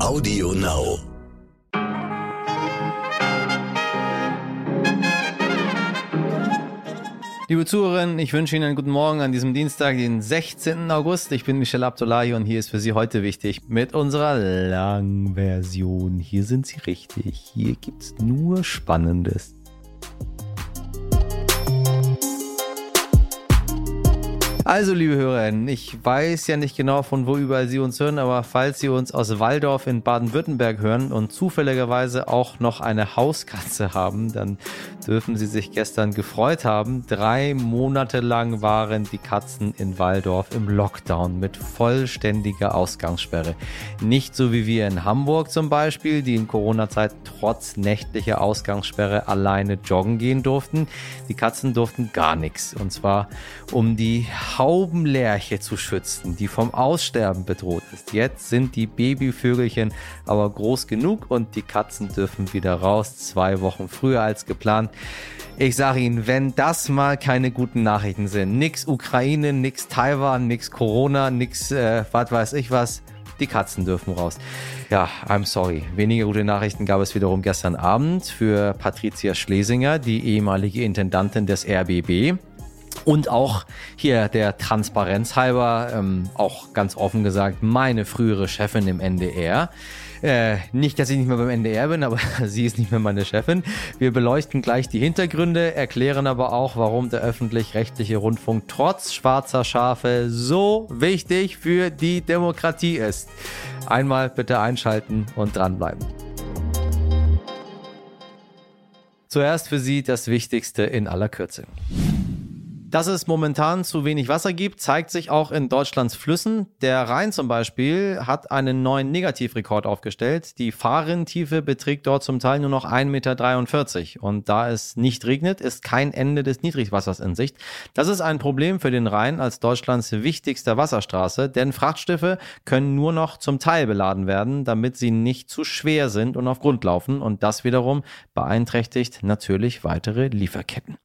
Audio Now. Liebe Zuhörerinnen, ich wünsche Ihnen einen guten Morgen an diesem Dienstag, den 16. August. Ich bin Michel Abdullahi und hier ist für Sie heute wichtig mit unserer Langversion. Hier sind Sie richtig. Hier gibt's nur Spannendes. Also, liebe Hörerinnen, ich weiß ja nicht genau, von wo überall Sie uns hören, aber falls Sie uns aus Waldorf in Baden-Württemberg hören und zufälligerweise auch noch eine Hauskatze haben, dann dürfen Sie sich gestern gefreut haben. Drei Monate lang waren die Katzen in Waldorf im Lockdown mit vollständiger Ausgangssperre. Nicht so wie wir in Hamburg zum Beispiel, die in Corona-Zeit trotz nächtlicher Ausgangssperre alleine joggen gehen durften. Die Katzen durften gar nichts. Und zwar um die Taubenlerche zu schützen, die vom Aussterben bedroht ist. Jetzt sind die Babyvögelchen aber groß genug und die Katzen dürfen wieder raus, zwei Wochen früher als geplant. Ich sage Ihnen, wenn das mal keine guten Nachrichten sind, nix Ukraine, nix Taiwan, nix Corona, nix äh, was weiß ich was, die Katzen dürfen raus. Ja, I'm sorry. Weniger gute Nachrichten gab es wiederum gestern Abend für Patricia Schlesinger, die ehemalige Intendantin des RBB und auch hier der Transparenz halber, ähm, auch ganz offen gesagt, meine frühere Chefin im NDR. Äh, nicht, dass ich nicht mehr beim NDR bin, aber sie ist nicht mehr meine Chefin. Wir beleuchten gleich die Hintergründe, erklären aber auch, warum der öffentlich-rechtliche Rundfunk trotz schwarzer Schafe so wichtig für die Demokratie ist. Einmal bitte einschalten und dranbleiben. Zuerst für Sie das Wichtigste in aller Kürze. Dass es momentan zu wenig Wasser gibt, zeigt sich auch in Deutschlands Flüssen. Der Rhein zum Beispiel hat einen neuen Negativrekord aufgestellt. Die Fahrrinntiefe beträgt dort zum Teil nur noch 1,43 Meter. Und da es nicht regnet, ist kein Ende des Niedrigwassers in Sicht. Das ist ein Problem für den Rhein als Deutschlands wichtigster Wasserstraße, denn Frachtschiffe können nur noch zum Teil beladen werden, damit sie nicht zu schwer sind und auf Grund laufen. Und das wiederum beeinträchtigt natürlich weitere Lieferketten.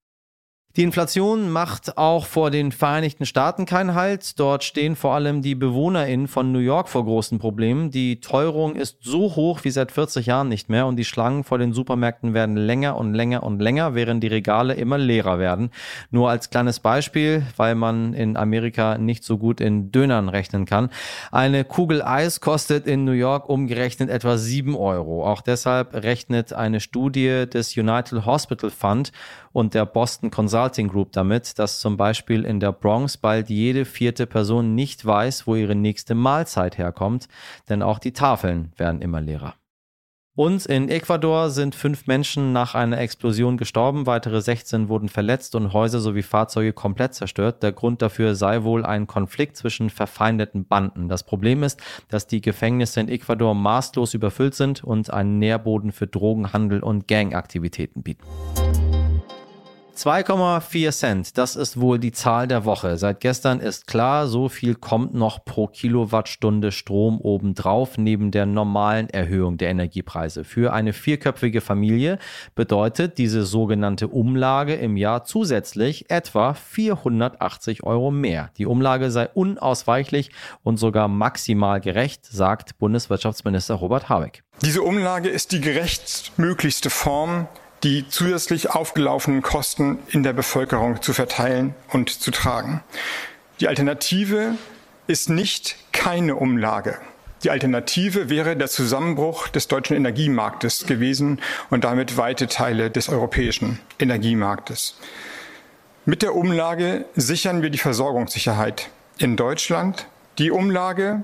Die Inflation macht auch vor den Vereinigten Staaten keinen Halt. Dort stehen vor allem die BewohnerInnen von New York vor großen Problemen. Die Teuerung ist so hoch wie seit 40 Jahren nicht mehr und die Schlangen vor den Supermärkten werden länger und länger und länger, während die Regale immer leerer werden. Nur als kleines Beispiel, weil man in Amerika nicht so gut in Dönern rechnen kann. Eine Kugel Eis kostet in New York umgerechnet etwa 7 Euro. Auch deshalb rechnet eine Studie des United Hospital Fund und der Boston Consulting Group damit, dass zum Beispiel in der Bronx bald jede vierte Person nicht weiß, wo ihre nächste Mahlzeit herkommt, denn auch die Tafeln werden immer leerer. Und in Ecuador sind fünf Menschen nach einer Explosion gestorben, weitere 16 wurden verletzt und Häuser sowie Fahrzeuge komplett zerstört. Der Grund dafür sei wohl ein Konflikt zwischen verfeindeten Banden. Das Problem ist, dass die Gefängnisse in Ecuador maßlos überfüllt sind und einen Nährboden für Drogenhandel und Gangaktivitäten bieten. 2,4 Cent, das ist wohl die Zahl der Woche. Seit gestern ist klar, so viel kommt noch pro Kilowattstunde Strom obendrauf, neben der normalen Erhöhung der Energiepreise. Für eine vierköpfige Familie bedeutet diese sogenannte Umlage im Jahr zusätzlich etwa 480 Euro mehr. Die Umlage sei unausweichlich und sogar maximal gerecht, sagt Bundeswirtschaftsminister Robert Habeck. Diese Umlage ist die gerechtmöglichste Form, die zusätzlich aufgelaufenen Kosten in der Bevölkerung zu verteilen und zu tragen. Die Alternative ist nicht keine Umlage. Die Alternative wäre der Zusammenbruch des deutschen Energiemarktes gewesen und damit weite Teile des europäischen Energiemarktes. Mit der Umlage sichern wir die Versorgungssicherheit in Deutschland. Die Umlage,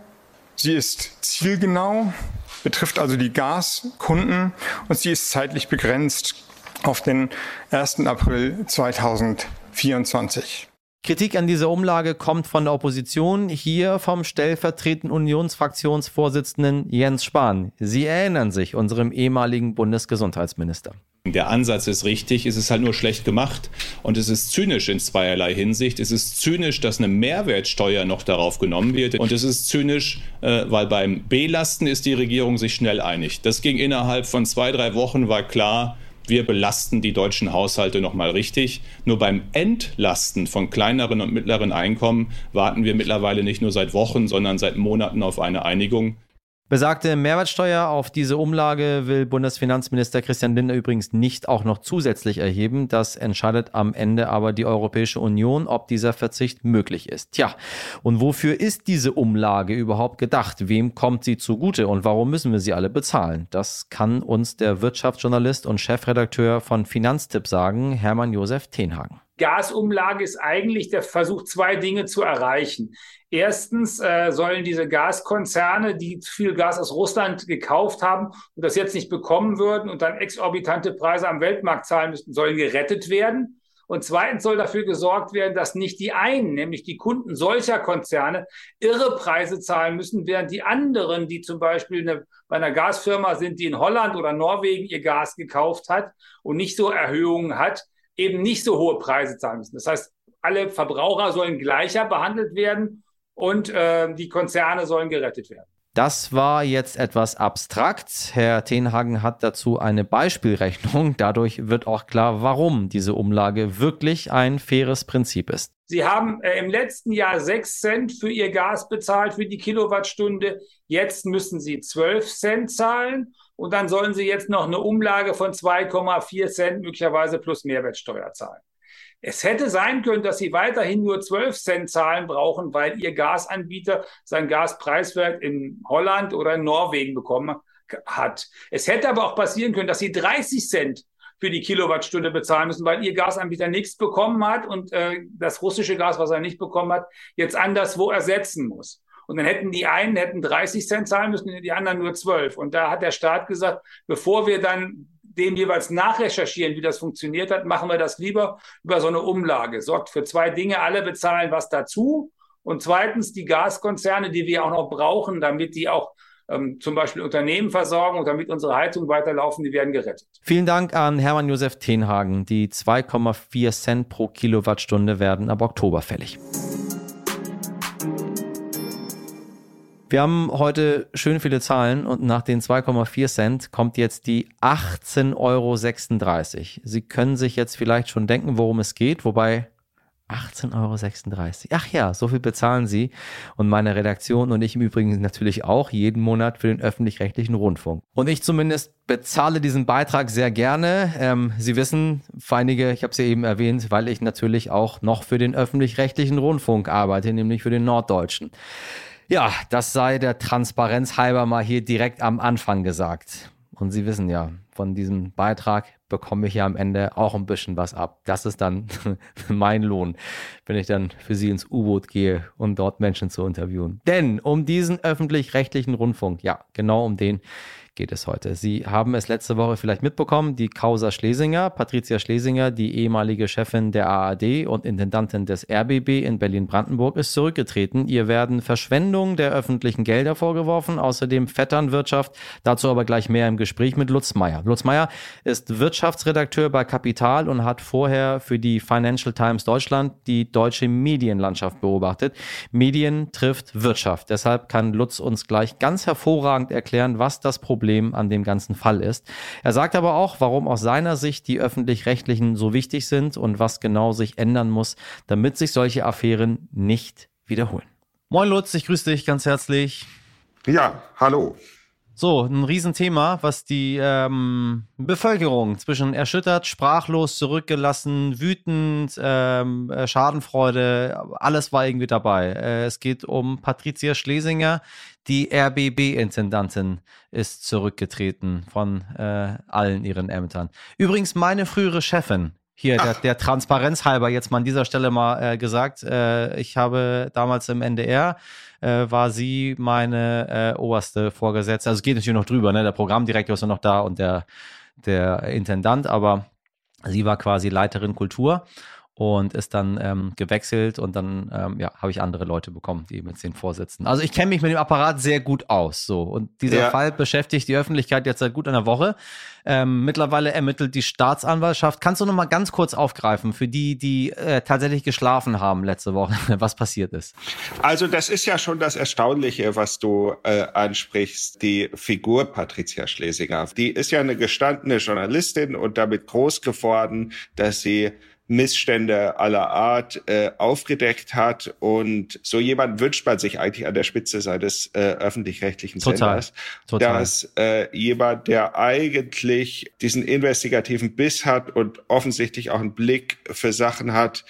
sie ist zielgenau, betrifft also die Gaskunden und sie ist zeitlich begrenzt auf den 1. April 2024. Kritik an dieser Umlage kommt von der Opposition, hier vom stellvertretenden Unionsfraktionsvorsitzenden Jens Spahn. Sie erinnern sich, unserem ehemaligen Bundesgesundheitsminister. Der Ansatz ist richtig, es ist halt nur schlecht gemacht und es ist zynisch in zweierlei Hinsicht. Es ist zynisch, dass eine Mehrwertsteuer noch darauf genommen wird und es ist zynisch, äh, weil beim Belasten ist die Regierung sich schnell einig. Das ging innerhalb von zwei, drei Wochen, war klar, wir belasten die deutschen Haushalte nochmal richtig. Nur beim Entlasten von kleineren und mittleren Einkommen warten wir mittlerweile nicht nur seit Wochen, sondern seit Monaten auf eine Einigung. Besagte Mehrwertsteuer auf diese Umlage will Bundesfinanzminister Christian Lindner übrigens nicht auch noch zusätzlich erheben. Das entscheidet am Ende aber die Europäische Union, ob dieser Verzicht möglich ist. Tja, und wofür ist diese Umlage überhaupt gedacht? Wem kommt sie zugute und warum müssen wir sie alle bezahlen? Das kann uns der Wirtschaftsjournalist und Chefredakteur von Finanztipp sagen, Hermann Josef Tenhagen. Gasumlage ist eigentlich der Versuch, zwei Dinge zu erreichen. Erstens äh, sollen diese Gaskonzerne, die zu viel Gas aus Russland gekauft haben und das jetzt nicht bekommen würden und dann exorbitante Preise am Weltmarkt zahlen müssten, sollen gerettet werden. Und zweitens soll dafür gesorgt werden, dass nicht die einen, nämlich die Kunden solcher Konzerne, irre Preise zahlen müssen, während die anderen, die zum Beispiel eine, bei einer Gasfirma sind, die in Holland oder Norwegen ihr Gas gekauft hat und nicht so Erhöhungen hat, eben nicht so hohe Preise zahlen müssen. Das heißt, alle Verbraucher sollen gleicher behandelt werden und äh, die Konzerne sollen gerettet werden. Das war jetzt etwas abstrakt. Herr Tenhagen hat dazu eine Beispielrechnung. Dadurch wird auch klar, warum diese Umlage wirklich ein faires Prinzip ist. Sie haben äh, im letzten Jahr 6 Cent für Ihr Gas bezahlt für die Kilowattstunde. Jetzt müssen Sie 12 Cent zahlen. Und dann sollen Sie jetzt noch eine Umlage von 2,4 Cent möglicherweise plus Mehrwertsteuer zahlen. Es hätte sein können, dass Sie weiterhin nur 12 Cent zahlen brauchen, weil Ihr Gasanbieter sein Gaspreiswert in Holland oder in Norwegen bekommen hat. Es hätte aber auch passieren können, dass Sie 30 Cent für die Kilowattstunde bezahlen müssen, weil ihr Gasanbieter nichts bekommen hat und äh, das russische Gas, was er nicht bekommen hat, jetzt anderswo ersetzen muss. Und dann hätten die einen hätten 30 Cent zahlen müssen, die anderen nur 12. Und da hat der Staat gesagt, bevor wir dann dem jeweils nachrecherchieren, wie das funktioniert hat, machen wir das lieber über so eine Umlage. Sorgt für zwei Dinge, alle bezahlen was dazu. Und zweitens die Gaskonzerne, die wir auch noch brauchen, damit die auch ähm, zum Beispiel Unternehmen versorgen und damit unsere Heizungen weiterlaufen, die werden gerettet. Vielen Dank an Hermann Josef Tenhagen. Die 2,4 Cent pro Kilowattstunde werden ab Oktober fällig. Wir haben heute schön viele Zahlen und nach den 2,4 Cent kommt jetzt die 18,36 Euro. Sie können sich jetzt vielleicht schon denken, worum es geht, wobei 18,36 Euro. Ach ja, so viel bezahlen Sie und meine Redaktion und ich im Übrigen natürlich auch jeden Monat für den öffentlich-rechtlichen Rundfunk. Und ich zumindest bezahle diesen Beitrag sehr gerne. Ähm, Sie wissen, für einige, ich habe es ja eben erwähnt, weil ich natürlich auch noch für den öffentlich-rechtlichen Rundfunk arbeite, nämlich für den Norddeutschen. Ja, das sei der Transparenz halber mal hier direkt am Anfang gesagt. Und Sie wissen ja, von diesem Beitrag bekomme ich ja am Ende auch ein bisschen was ab. Das ist dann mein Lohn, wenn ich dann für Sie ins U-Boot gehe, um dort Menschen zu interviewen. Denn um diesen öffentlich-rechtlichen Rundfunk, ja, genau um den geht es heute. Sie haben es letzte Woche vielleicht mitbekommen, die Causa Schlesinger, Patricia Schlesinger, die ehemalige Chefin der ARD und Intendantin des RBB in Berlin-Brandenburg, ist zurückgetreten. Ihr werden Verschwendung der öffentlichen Gelder vorgeworfen, außerdem Vetternwirtschaft. Dazu aber gleich mehr im Gespräch mit Lutz Meyer. Lutz Meyer ist Wirtschaftsredakteur bei Kapital und hat vorher für die Financial Times Deutschland die deutsche Medienlandschaft beobachtet. Medien trifft Wirtschaft. Deshalb kann Lutz uns gleich ganz hervorragend erklären, was das Problem Problem an dem ganzen Fall ist. Er sagt aber auch, warum aus seiner Sicht die öffentlich-rechtlichen so wichtig sind und was genau sich ändern muss, damit sich solche Affären nicht wiederholen. Moin Lutz, ich grüße dich ganz herzlich. Ja, hallo. So, ein Riesenthema, was die ähm, Bevölkerung zwischen erschüttert, sprachlos, zurückgelassen, wütend, ähm, äh, Schadenfreude, alles war irgendwie dabei. Äh, es geht um Patricia Schlesinger, die RBB-Intendantin ist zurückgetreten von äh, allen ihren Ämtern. Übrigens meine frühere Chefin, hier der, der, Transparenz halber jetzt mal an dieser Stelle mal äh, gesagt, äh, ich habe damals im NDR äh, war sie meine äh, oberste Vorgesetzte. Also es geht natürlich noch drüber, ne? Der Programmdirektor ist ja noch da und der, der Intendant, aber sie war quasi Leiterin Kultur und ist dann ähm, gewechselt und dann ähm, ja, habe ich andere Leute bekommen, die mit den Vorsitzenden. Also ich kenne mich mit dem Apparat sehr gut aus. So. Und dieser ja. Fall beschäftigt die Öffentlichkeit jetzt seit gut einer Woche. Ähm, mittlerweile ermittelt die Staatsanwaltschaft. Kannst du noch mal ganz kurz aufgreifen für die, die äh, tatsächlich geschlafen haben letzte Woche, was passiert ist? Also das ist ja schon das Erstaunliche, was du äh, ansprichst. Die Figur Patricia Schlesinger, die ist ja eine gestandene Journalistin und damit groß geworden, dass sie Missstände aller Art äh, aufgedeckt hat. Und so jemand wünscht man sich eigentlich an der Spitze seines äh, öffentlich-rechtlichen Senders. Total. Dass äh, jemand, der eigentlich diesen investigativen Biss hat und offensichtlich auch einen Blick für Sachen hat,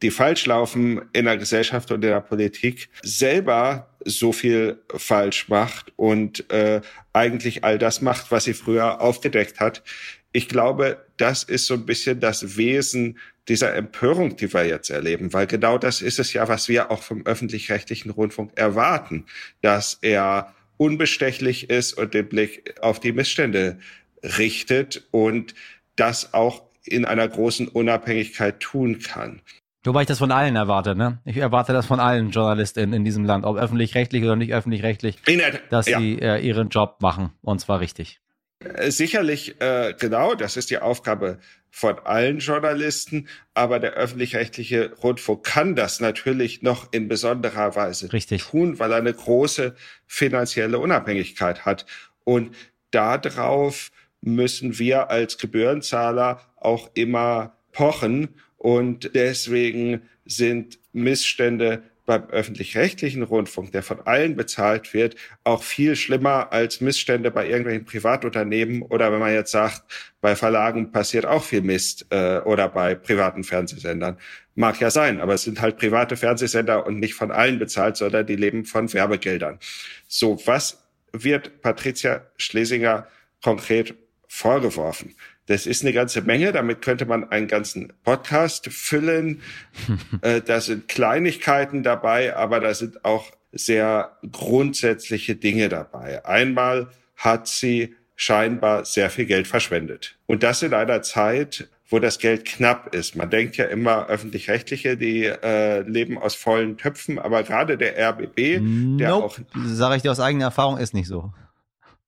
die falsch laufen in der Gesellschaft und in der Politik, selber so viel falsch macht und äh, eigentlich all das macht, was sie früher aufgedeckt hat. Ich glaube, das ist so ein bisschen das Wesen dieser Empörung, die wir jetzt erleben, weil genau das ist es ja, was wir auch vom öffentlich-rechtlichen Rundfunk erwarten, dass er unbestechlich ist und den Blick auf die Missstände richtet und das auch in einer großen Unabhängigkeit tun kann. Wobei ich das von allen erwarte, ne? Ich erwarte das von allen JournalistInnen in diesem Land, ob öffentlich-rechtlich oder nicht öffentlich-rechtlich, dass ja. sie äh, ihren Job machen und zwar richtig. Sicherlich, äh, genau, das ist die Aufgabe von allen Journalisten, aber der öffentlich-rechtliche Rundfunk kann das natürlich noch in besonderer Weise Richtig. tun, weil er eine große finanzielle Unabhängigkeit hat. Und darauf müssen wir als Gebührenzahler auch immer pochen. Und deswegen sind Missstände beim öffentlich-rechtlichen Rundfunk, der von allen bezahlt wird, auch viel schlimmer als Missstände bei irgendwelchen Privatunternehmen oder wenn man jetzt sagt, bei Verlagen passiert auch viel Mist äh, oder bei privaten Fernsehsendern. Mag ja sein, aber es sind halt private Fernsehsender und nicht von allen bezahlt, sondern die leben von Werbegeldern. So, was wird Patricia Schlesinger konkret vorgeworfen? Das ist eine ganze Menge. Damit könnte man einen ganzen Podcast füllen. äh, da sind Kleinigkeiten dabei, aber da sind auch sehr grundsätzliche Dinge dabei. Einmal hat sie scheinbar sehr viel Geld verschwendet. Und das in einer Zeit, wo das Geld knapp ist. Man denkt ja immer, öffentlich-rechtliche, die äh, leben aus vollen Töpfen, aber gerade der RBB, nope. der auch... Sage ich dir aus eigener Erfahrung, ist nicht so.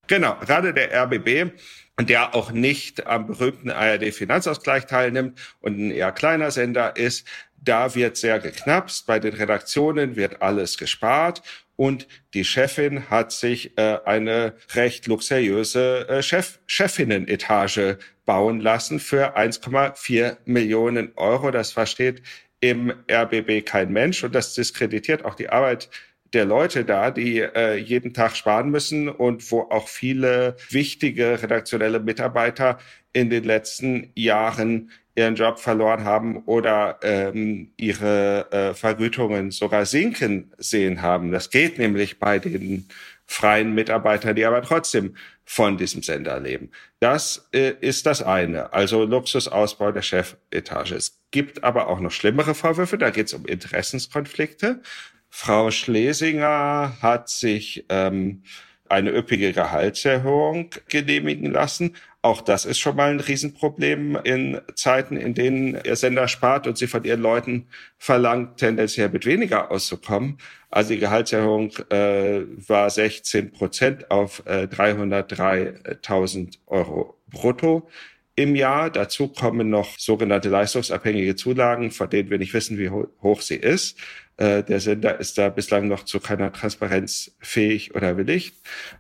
Genau, gerade der RBB und der auch nicht am berühmten ARD-Finanzausgleich teilnimmt und ein eher kleiner Sender ist, da wird sehr geknapst. Bei den Redaktionen wird alles gespart und die Chefin hat sich äh, eine recht luxuriöse äh, Chef Chefinnen-Etage bauen lassen für 1,4 Millionen Euro. Das versteht im RBB kein Mensch und das diskreditiert auch die Arbeit der Leute da, die äh, jeden Tag sparen müssen und wo auch viele wichtige redaktionelle Mitarbeiter in den letzten Jahren ihren Job verloren haben oder ähm, ihre äh, Vergütungen sogar sinken sehen haben. Das geht nämlich bei den freien Mitarbeitern, die aber trotzdem von diesem Sender leben. Das äh, ist das eine, also Luxusausbau der Chefetage. Es gibt aber auch noch schlimmere Vorwürfe, da geht es um Interessenskonflikte. Frau Schlesinger hat sich ähm, eine üppige Gehaltserhöhung genehmigen lassen. Auch das ist schon mal ein Riesenproblem in Zeiten, in denen ihr Sender spart und sie von ihren Leuten verlangt, tendenziell mit weniger auszukommen. Also die Gehaltserhöhung äh, war 16 Prozent auf äh, 303.000 Euro brutto im Jahr. Dazu kommen noch sogenannte leistungsabhängige Zulagen, von denen wir nicht wissen, wie hoch sie ist. Äh, der Sender ist da bislang noch zu keiner Transparenz fähig oder willig.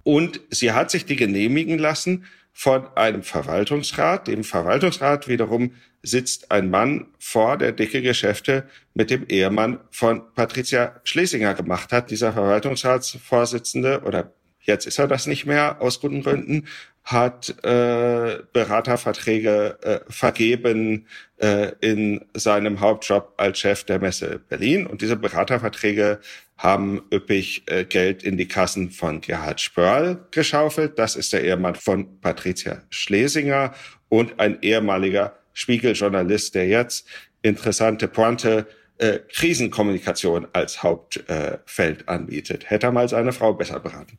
Und sie hat sich die genehmigen lassen von einem Verwaltungsrat. Dem Verwaltungsrat wiederum sitzt ein Mann vor, der dicke Geschäfte mit dem Ehemann von Patricia Schlesinger gemacht hat. Dieser Verwaltungsratsvorsitzende oder jetzt ist er das nicht mehr aus guten Gründen, hat äh, Beraterverträge äh, vergeben äh, in seinem Hauptjob als Chef der Messe Berlin. Und diese Beraterverträge haben üppig äh, Geld in die Kassen von Gerhard Spörl geschaufelt. Das ist der Ehemann von Patricia Schlesinger und ein ehemaliger Spiegeljournalist, der jetzt interessante Pointe äh, Krisenkommunikation als Hauptfeld äh, anbietet. Hätte er mal seine Frau besser beraten.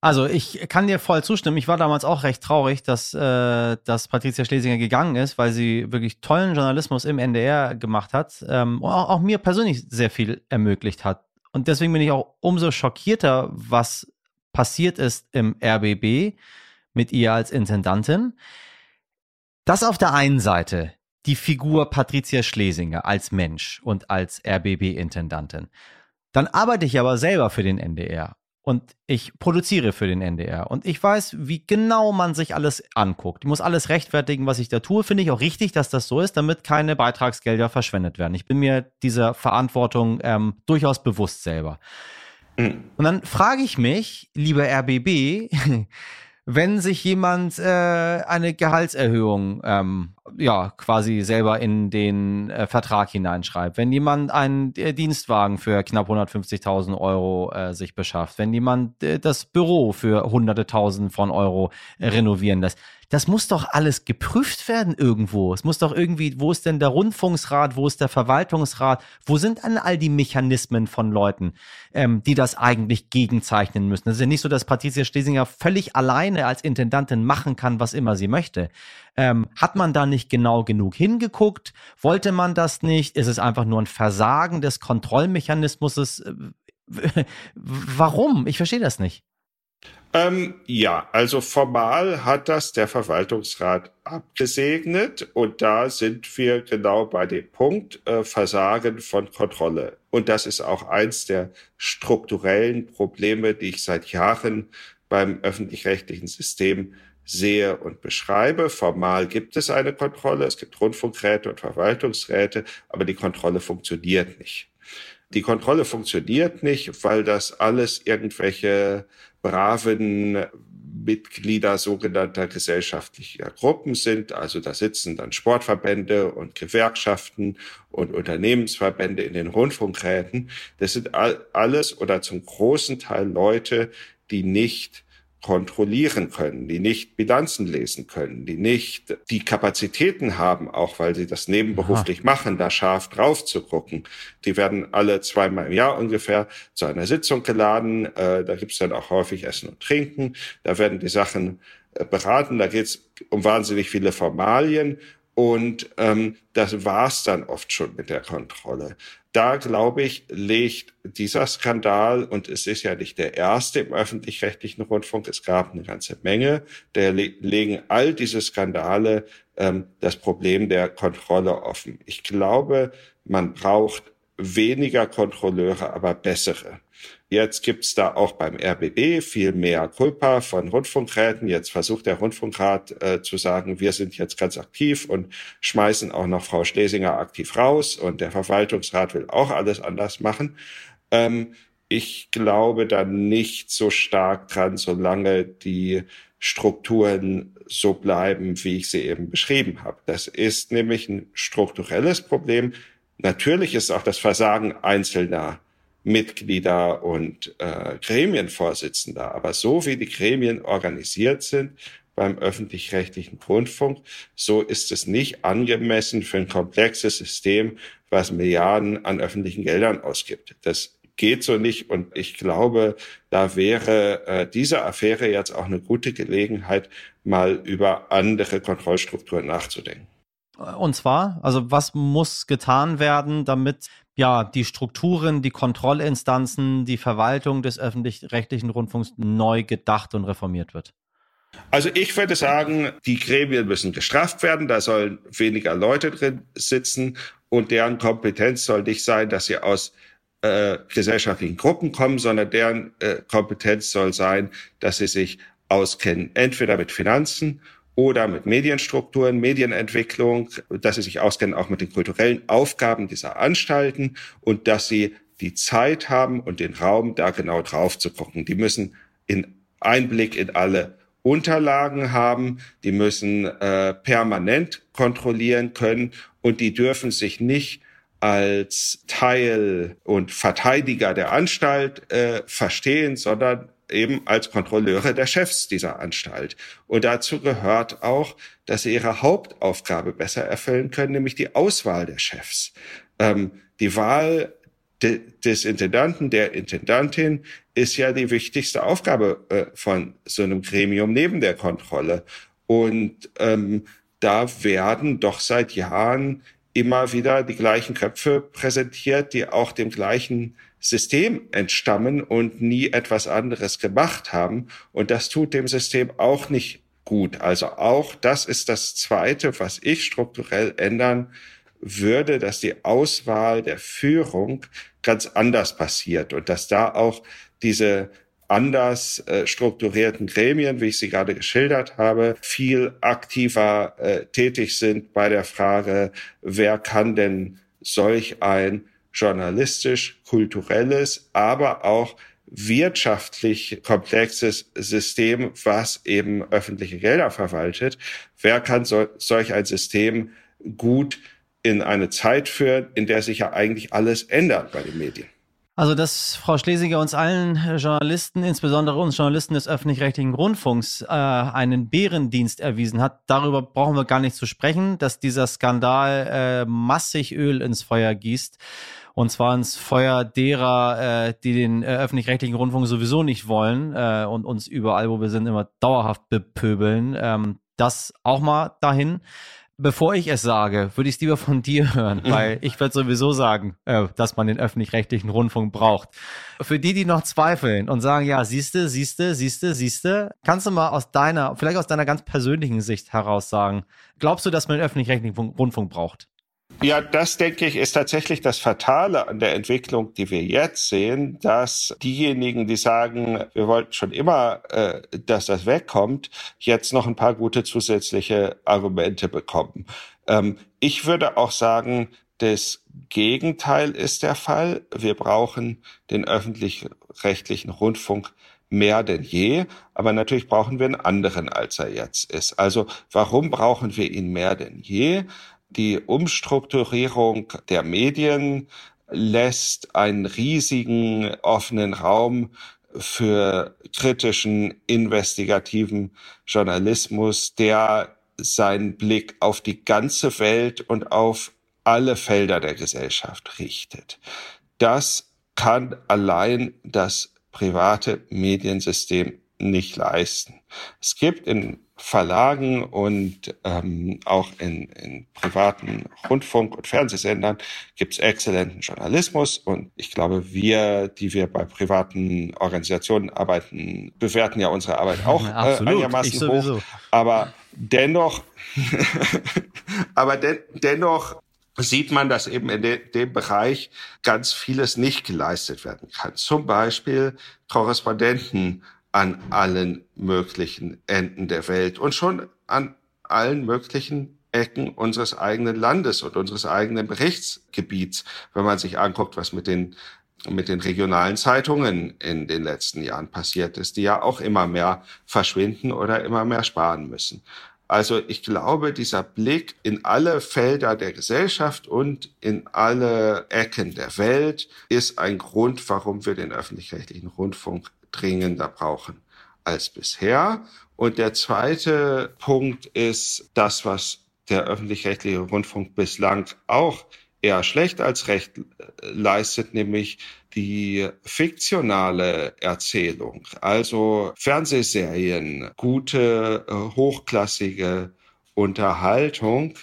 Also ich kann dir voll zustimmen. Ich war damals auch recht traurig, dass, äh, dass Patricia Schlesinger gegangen ist, weil sie wirklich tollen Journalismus im NDR gemacht hat ähm, und auch, auch mir persönlich sehr viel ermöglicht hat. Und deswegen bin ich auch umso schockierter, was passiert ist im RBB mit ihr als Intendantin. Das auf der einen Seite die Figur Patricia Schlesinger als Mensch und als RBB-Intendantin. Dann arbeite ich aber selber für den NDR und ich produziere für den NDR und ich weiß, wie genau man sich alles anguckt. Ich muss alles rechtfertigen, was ich da tue. Finde ich auch richtig, dass das so ist, damit keine Beitragsgelder verschwendet werden. Ich bin mir dieser Verantwortung ähm, durchaus bewusst selber. Mhm. Und dann frage ich mich, lieber RBB, wenn sich jemand äh, eine Gehaltserhöhung ähm, ja quasi selber in den äh, Vertrag hineinschreibt, wenn jemand einen äh, Dienstwagen für knapp 150.000 Euro äh, sich beschafft, wenn jemand äh, das Büro für hunderte tausend von Euro äh, renovieren lässt, das muss doch alles geprüft werden irgendwo. Es muss doch irgendwie, wo ist denn der Rundfunksrat, wo ist der Verwaltungsrat, wo sind dann all die Mechanismen von Leuten, ähm, die das eigentlich gegenzeichnen müssen? Es ist ja nicht so, dass Patricia Stesinger völlig alleine als Intendantin machen kann, was immer sie möchte. Ähm, hat man da nicht genau genug hingeguckt? Wollte man das nicht? Ist es einfach nur ein Versagen des Kontrollmechanismus? Äh, warum? Ich verstehe das nicht. Ähm, ja, also formal hat das der Verwaltungsrat abgesegnet und da sind wir genau bei dem Punkt äh, Versagen von Kontrolle. Und das ist auch eins der strukturellen Probleme, die ich seit Jahren beim öffentlich-rechtlichen System sehe und beschreibe. Formal gibt es eine Kontrolle, es gibt Rundfunkräte und Verwaltungsräte, aber die Kontrolle funktioniert nicht. Die Kontrolle funktioniert nicht, weil das alles irgendwelche braven Mitglieder sogenannter gesellschaftlicher Gruppen sind. Also da sitzen dann Sportverbände und Gewerkschaften und Unternehmensverbände in den Rundfunkräten. Das sind alles oder zum großen Teil Leute, die nicht kontrollieren können, die nicht Bilanzen lesen können, die nicht die Kapazitäten haben, auch weil sie das nebenberuflich Aha. machen, da scharf drauf zu gucken. Die werden alle zweimal im Jahr ungefähr zu einer Sitzung geladen. Äh, da gibt's dann auch häufig Essen und Trinken. Da werden die Sachen äh, beraten. Da geht's um wahnsinnig viele Formalien. Und ähm, das war's dann oft schon mit der Kontrolle da, glaube ich, legt dieser Skandal, und es ist ja nicht der erste im öffentlich-rechtlichen Rundfunk, es gab eine ganze Menge, der legen all diese Skandale ähm, das Problem der Kontrolle offen. Ich glaube, man braucht weniger Kontrolleure, aber bessere. Jetzt gibt's da auch beim RBB viel mehr Culpa von Rundfunkräten. Jetzt versucht der Rundfunkrat äh, zu sagen, wir sind jetzt ganz aktiv und schmeißen auch noch Frau Schlesinger aktiv raus und der Verwaltungsrat will auch alles anders machen. Ähm, ich glaube da nicht so stark dran, solange die Strukturen so bleiben, wie ich sie eben beschrieben habe. Das ist nämlich ein strukturelles Problem. Natürlich ist auch das Versagen Einzelner Mitglieder und äh, Gremienvorsitzender. Aber so wie die Gremien organisiert sind beim öffentlich-rechtlichen Rundfunk, so ist es nicht angemessen für ein komplexes System, was Milliarden an öffentlichen Geldern ausgibt. Das geht so nicht. Und ich glaube, da wäre äh, diese Affäre jetzt auch eine gute Gelegenheit, mal über andere Kontrollstrukturen nachzudenken. Und zwar, also was muss getan werden, damit ja, die Strukturen, die Kontrollinstanzen, die Verwaltung des öffentlich-rechtlichen Rundfunks neu gedacht und reformiert wird? Also ich würde sagen, die Gremien müssen gestraft werden, da sollen weniger Leute drin sitzen und deren Kompetenz soll nicht sein, dass sie aus äh, gesellschaftlichen Gruppen kommen, sondern deren äh, Kompetenz soll sein, dass sie sich auskennen, entweder mit Finanzen oder mit Medienstrukturen, Medienentwicklung, dass sie sich auskennen auch mit den kulturellen Aufgaben dieser Anstalten und dass sie die Zeit haben und den Raum, da genau drauf zu gucken. Die müssen in Einblick in alle Unterlagen haben, die müssen äh, permanent kontrollieren können und die dürfen sich nicht als Teil und Verteidiger der Anstalt äh, verstehen, sondern eben als Kontrolleure der Chefs dieser Anstalt. Und dazu gehört auch, dass sie ihre Hauptaufgabe besser erfüllen können, nämlich die Auswahl der Chefs. Ähm, die Wahl de, des Intendanten, der Intendantin ist ja die wichtigste Aufgabe äh, von so einem Gremium neben der Kontrolle. Und ähm, da werden doch seit Jahren immer wieder die gleichen Köpfe präsentiert, die auch dem gleichen System entstammen und nie etwas anderes gemacht haben. Und das tut dem System auch nicht gut. Also auch das ist das Zweite, was ich strukturell ändern würde, dass die Auswahl der Führung ganz anders passiert und dass da auch diese anders äh, strukturierten Gremien, wie ich sie gerade geschildert habe, viel aktiver äh, tätig sind bei der Frage, wer kann denn solch ein journalistisch, kulturelles, aber auch wirtschaftlich komplexes System, was eben öffentliche Gelder verwaltet. Wer kann so, solch ein System gut in eine Zeit führen, in der sich ja eigentlich alles ändert bei den Medien? Also, dass Frau Schlesinger uns allen Journalisten, insbesondere uns Journalisten des öffentlich-rechtlichen Rundfunks, äh, einen Bärendienst erwiesen hat, darüber brauchen wir gar nicht zu sprechen, dass dieser Skandal äh, massig Öl ins Feuer gießt. Und zwar ins Feuer derer, äh, die den äh, öffentlich-rechtlichen Rundfunk sowieso nicht wollen äh, und uns überall, wo wir sind, immer dauerhaft bepöbeln. Ähm, das auch mal dahin. Bevor ich es sage, würde ich es lieber von dir hören, weil ich würde sowieso sagen, äh, dass man den öffentlich-rechtlichen Rundfunk braucht. Für die, die noch zweifeln und sagen, ja, siehste, siehste, siehste, siehste, kannst du mal aus deiner, vielleicht aus deiner ganz persönlichen Sicht heraus sagen, glaubst du, dass man den öffentlich-rechtlichen Rundfunk braucht? Ja, das denke ich ist tatsächlich das Fatale an der Entwicklung, die wir jetzt sehen, dass diejenigen, die sagen, wir wollten schon immer, äh, dass das wegkommt, jetzt noch ein paar gute zusätzliche Argumente bekommen. Ähm, ich würde auch sagen, das Gegenteil ist der Fall. Wir brauchen den öffentlich-rechtlichen Rundfunk mehr denn je, aber natürlich brauchen wir einen anderen, als er jetzt ist. Also warum brauchen wir ihn mehr denn je? Die Umstrukturierung der Medien lässt einen riesigen offenen Raum für kritischen, investigativen Journalismus, der seinen Blick auf die ganze Welt und auf alle Felder der Gesellschaft richtet. Das kann allein das private Mediensystem nicht leisten. Es gibt in Verlagen und ähm, auch in, in privaten Rundfunk- und Fernsehsendern gibt es exzellenten Journalismus. Und ich glaube, wir, die wir bei privaten Organisationen arbeiten, bewerten ja unsere Arbeit auch äh, einigermaßen hoch. Aber dennoch, aber de dennoch sieht man, dass eben in de dem Bereich ganz vieles nicht geleistet werden kann. Zum Beispiel Korrespondenten an allen möglichen Enden der Welt und schon an allen möglichen Ecken unseres eigenen Landes und unseres eigenen Berichtsgebiets, wenn man sich anguckt, was mit den mit den regionalen Zeitungen in den letzten Jahren passiert ist, die ja auch immer mehr verschwinden oder immer mehr sparen müssen. Also ich glaube, dieser Blick in alle Felder der Gesellschaft und in alle Ecken der Welt ist ein Grund, warum wir den öffentlich-rechtlichen Rundfunk dringender brauchen als bisher. Und der zweite Punkt ist das, was der öffentlich-rechtliche Rundfunk bislang auch eher schlecht als recht leistet, nämlich die fiktionale Erzählung, also Fernsehserien, gute, hochklassige Unterhaltung.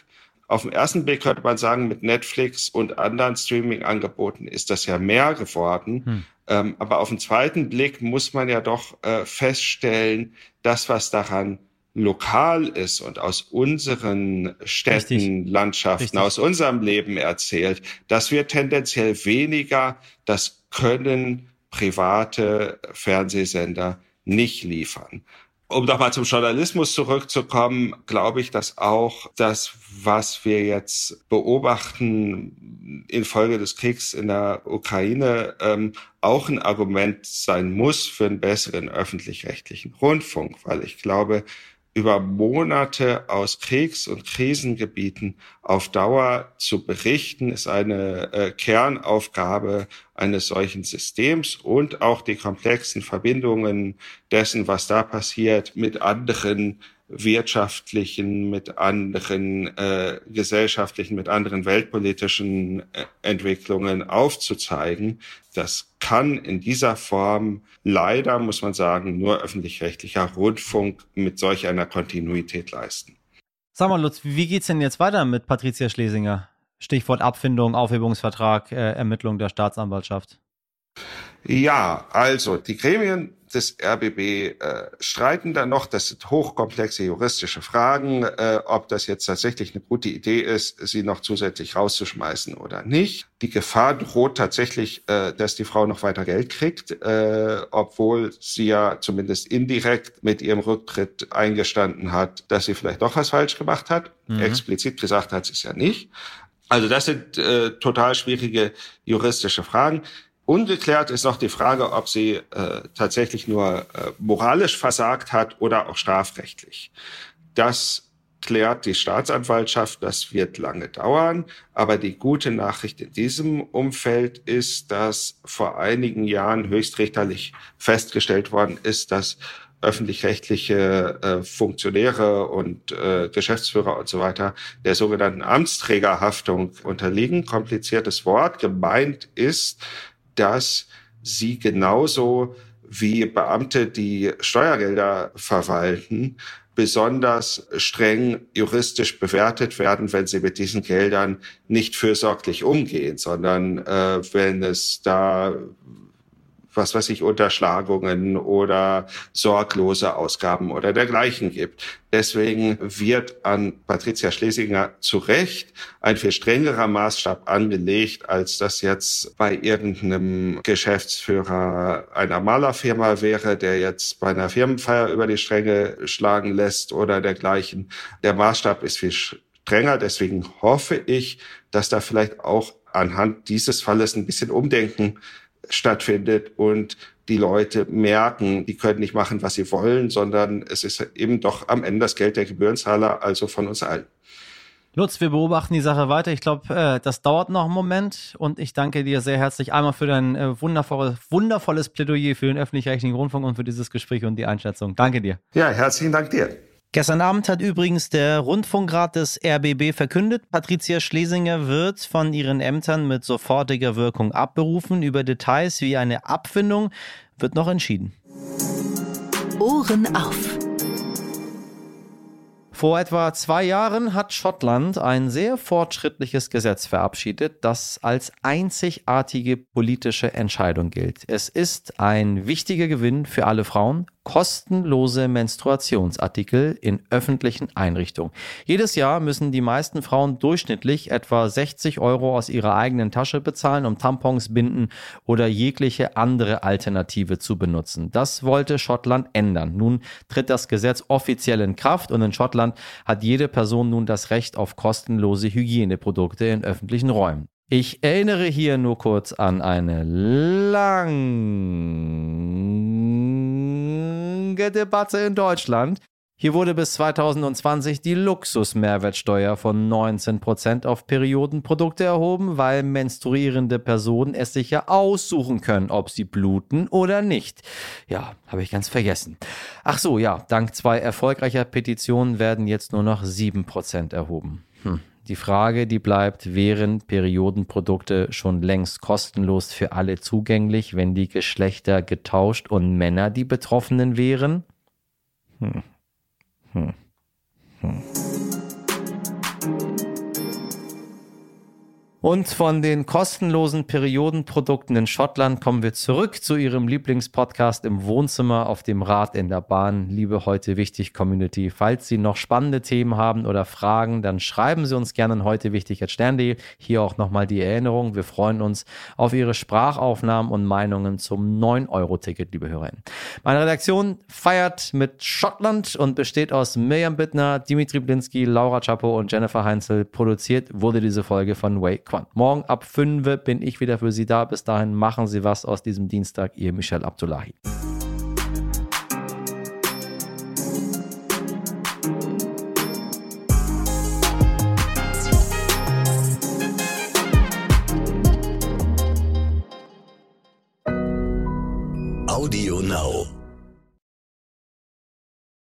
Auf den ersten Blick könnte man sagen, mit Netflix und anderen Streaming-Angeboten ist das ja mehr geworden. Hm. Ähm, aber auf den zweiten Blick muss man ja doch äh, feststellen, das, was daran lokal ist und aus unseren Städten, Richtig. Landschaften, Richtig. aus unserem Leben erzählt, das wird tendenziell weniger, das können private Fernsehsender nicht liefern um nochmal zum Journalismus zurückzukommen, glaube ich, dass auch das, was wir jetzt beobachten infolge des Kriegs in der Ukraine, ähm, auch ein Argument sein muss für einen besseren öffentlich-rechtlichen Rundfunk, weil ich glaube, über Monate aus Kriegs- und Krisengebieten auf Dauer zu berichten, ist eine äh, Kernaufgabe eines solchen Systems und auch die komplexen Verbindungen dessen, was da passiert, mit anderen wirtschaftlichen, mit anderen äh, gesellschaftlichen, mit anderen weltpolitischen äh, Entwicklungen aufzuzeigen. Das kann in dieser Form leider, muss man sagen, nur öffentlich-rechtlicher Rundfunk mit solch einer Kontinuität leisten. Sag mal, Lutz, wie geht's denn jetzt weiter mit Patricia Schlesinger? Stichwort Abfindung, Aufhebungsvertrag, äh, Ermittlung der Staatsanwaltschaft. Ja, also die Gremien des RBB äh, streiten da noch. Das sind hochkomplexe juristische Fragen, äh, ob das jetzt tatsächlich eine gute Idee ist, sie noch zusätzlich rauszuschmeißen oder nicht. Die Gefahr droht tatsächlich, äh, dass die Frau noch weiter Geld kriegt, äh, obwohl sie ja zumindest indirekt mit ihrem Rücktritt eingestanden hat, dass sie vielleicht doch was falsch gemacht hat. Mhm. Explizit gesagt hat sie es ja nicht. Also das sind äh, total schwierige juristische Fragen. Ungeklärt ist noch die Frage, ob sie äh, tatsächlich nur äh, moralisch versagt hat oder auch strafrechtlich. Das klärt die Staatsanwaltschaft, das wird lange dauern. Aber die gute Nachricht in diesem Umfeld ist, dass vor einigen Jahren höchstrichterlich festgestellt worden ist, dass öffentlich-rechtliche äh, Funktionäre und äh, Geschäftsführer und so weiter der sogenannten Amtsträgerhaftung unterliegen. Kompliziertes Wort. Gemeint ist, dass sie genauso wie Beamte, die Steuergelder verwalten, besonders streng juristisch bewertet werden, wenn sie mit diesen Geldern nicht fürsorglich umgehen, sondern äh, wenn es da was weiß ich, Unterschlagungen oder sorglose Ausgaben oder dergleichen gibt. Deswegen wird an Patricia Schlesinger zu Recht ein viel strengerer Maßstab angelegt, als das jetzt bei irgendeinem Geschäftsführer einer Malerfirma wäre, der jetzt bei einer Firmenfeier über die Stränge schlagen lässt oder dergleichen. Der Maßstab ist viel strenger. Deswegen hoffe ich, dass da vielleicht auch anhand dieses Falles ein bisschen Umdenken stattfindet und die Leute merken, die können nicht machen, was sie wollen, sondern es ist eben doch am Ende das Geld der Gebührenzahler, also von uns allen. Lutz, wir beobachten die Sache weiter. Ich glaube, äh, das dauert noch einen Moment und ich danke dir sehr herzlich einmal für dein äh, wundervolles, wundervolles Plädoyer für den öffentlich-rechtlichen Rundfunk und für dieses Gespräch und die Einschätzung. Danke dir. Ja, herzlichen Dank dir. Gestern Abend hat übrigens der Rundfunkrat des RBB verkündet, Patricia Schlesinger wird von ihren Ämtern mit sofortiger Wirkung abberufen. Über Details wie eine Abfindung wird noch entschieden. Ohren auf. Vor etwa zwei Jahren hat Schottland ein sehr fortschrittliches Gesetz verabschiedet, das als einzigartige politische Entscheidung gilt. Es ist ein wichtiger Gewinn für alle Frauen, kostenlose Menstruationsartikel in öffentlichen Einrichtungen. Jedes Jahr müssen die meisten Frauen durchschnittlich etwa 60 Euro aus ihrer eigenen Tasche bezahlen, um Tampons, Binden oder jegliche andere Alternative zu benutzen. Das wollte Schottland ändern. Nun tritt das Gesetz offiziell in Kraft und in Schottland hat jede Person nun das Recht auf kostenlose Hygieneprodukte in öffentlichen Räumen. Ich erinnere hier nur kurz an eine lange Debatte in Deutschland. Hier wurde bis 2020 die Luxusmehrwertsteuer von 19% auf Periodenprodukte erhoben, weil menstruierende Personen es sich ja aussuchen können, ob sie bluten oder nicht. Ja, habe ich ganz vergessen. Ach so, ja, dank zwei erfolgreicher Petitionen werden jetzt nur noch 7% erhoben. Hm. Die Frage, die bleibt, wären Periodenprodukte schon längst kostenlos für alle zugänglich, wenn die Geschlechter getauscht und Männer die Betroffenen wären? Hm. Hm. Hm. Und von den kostenlosen Periodenprodukten in Schottland kommen wir zurück zu Ihrem Lieblingspodcast im Wohnzimmer auf dem Rad in der Bahn. Liebe heute wichtig Community, falls Sie noch spannende Themen haben oder Fragen, dann schreiben Sie uns gerne heute wichtig at stern.de. Hier auch nochmal die Erinnerung. Wir freuen uns auf Ihre Sprachaufnahmen und Meinungen zum 9-Euro-Ticket, liebe Hörerinnen. Meine Redaktion feiert mit Schottland und besteht aus Mirjam Bittner, Dimitri Blinski, Laura Chapo und Jennifer Heinzel. Produziert wurde diese Folge von Wake Quant. Morgen ab 5 bin ich wieder für Sie da. Bis dahin machen Sie was aus diesem Dienstag. Ihr Michel Abdullahi.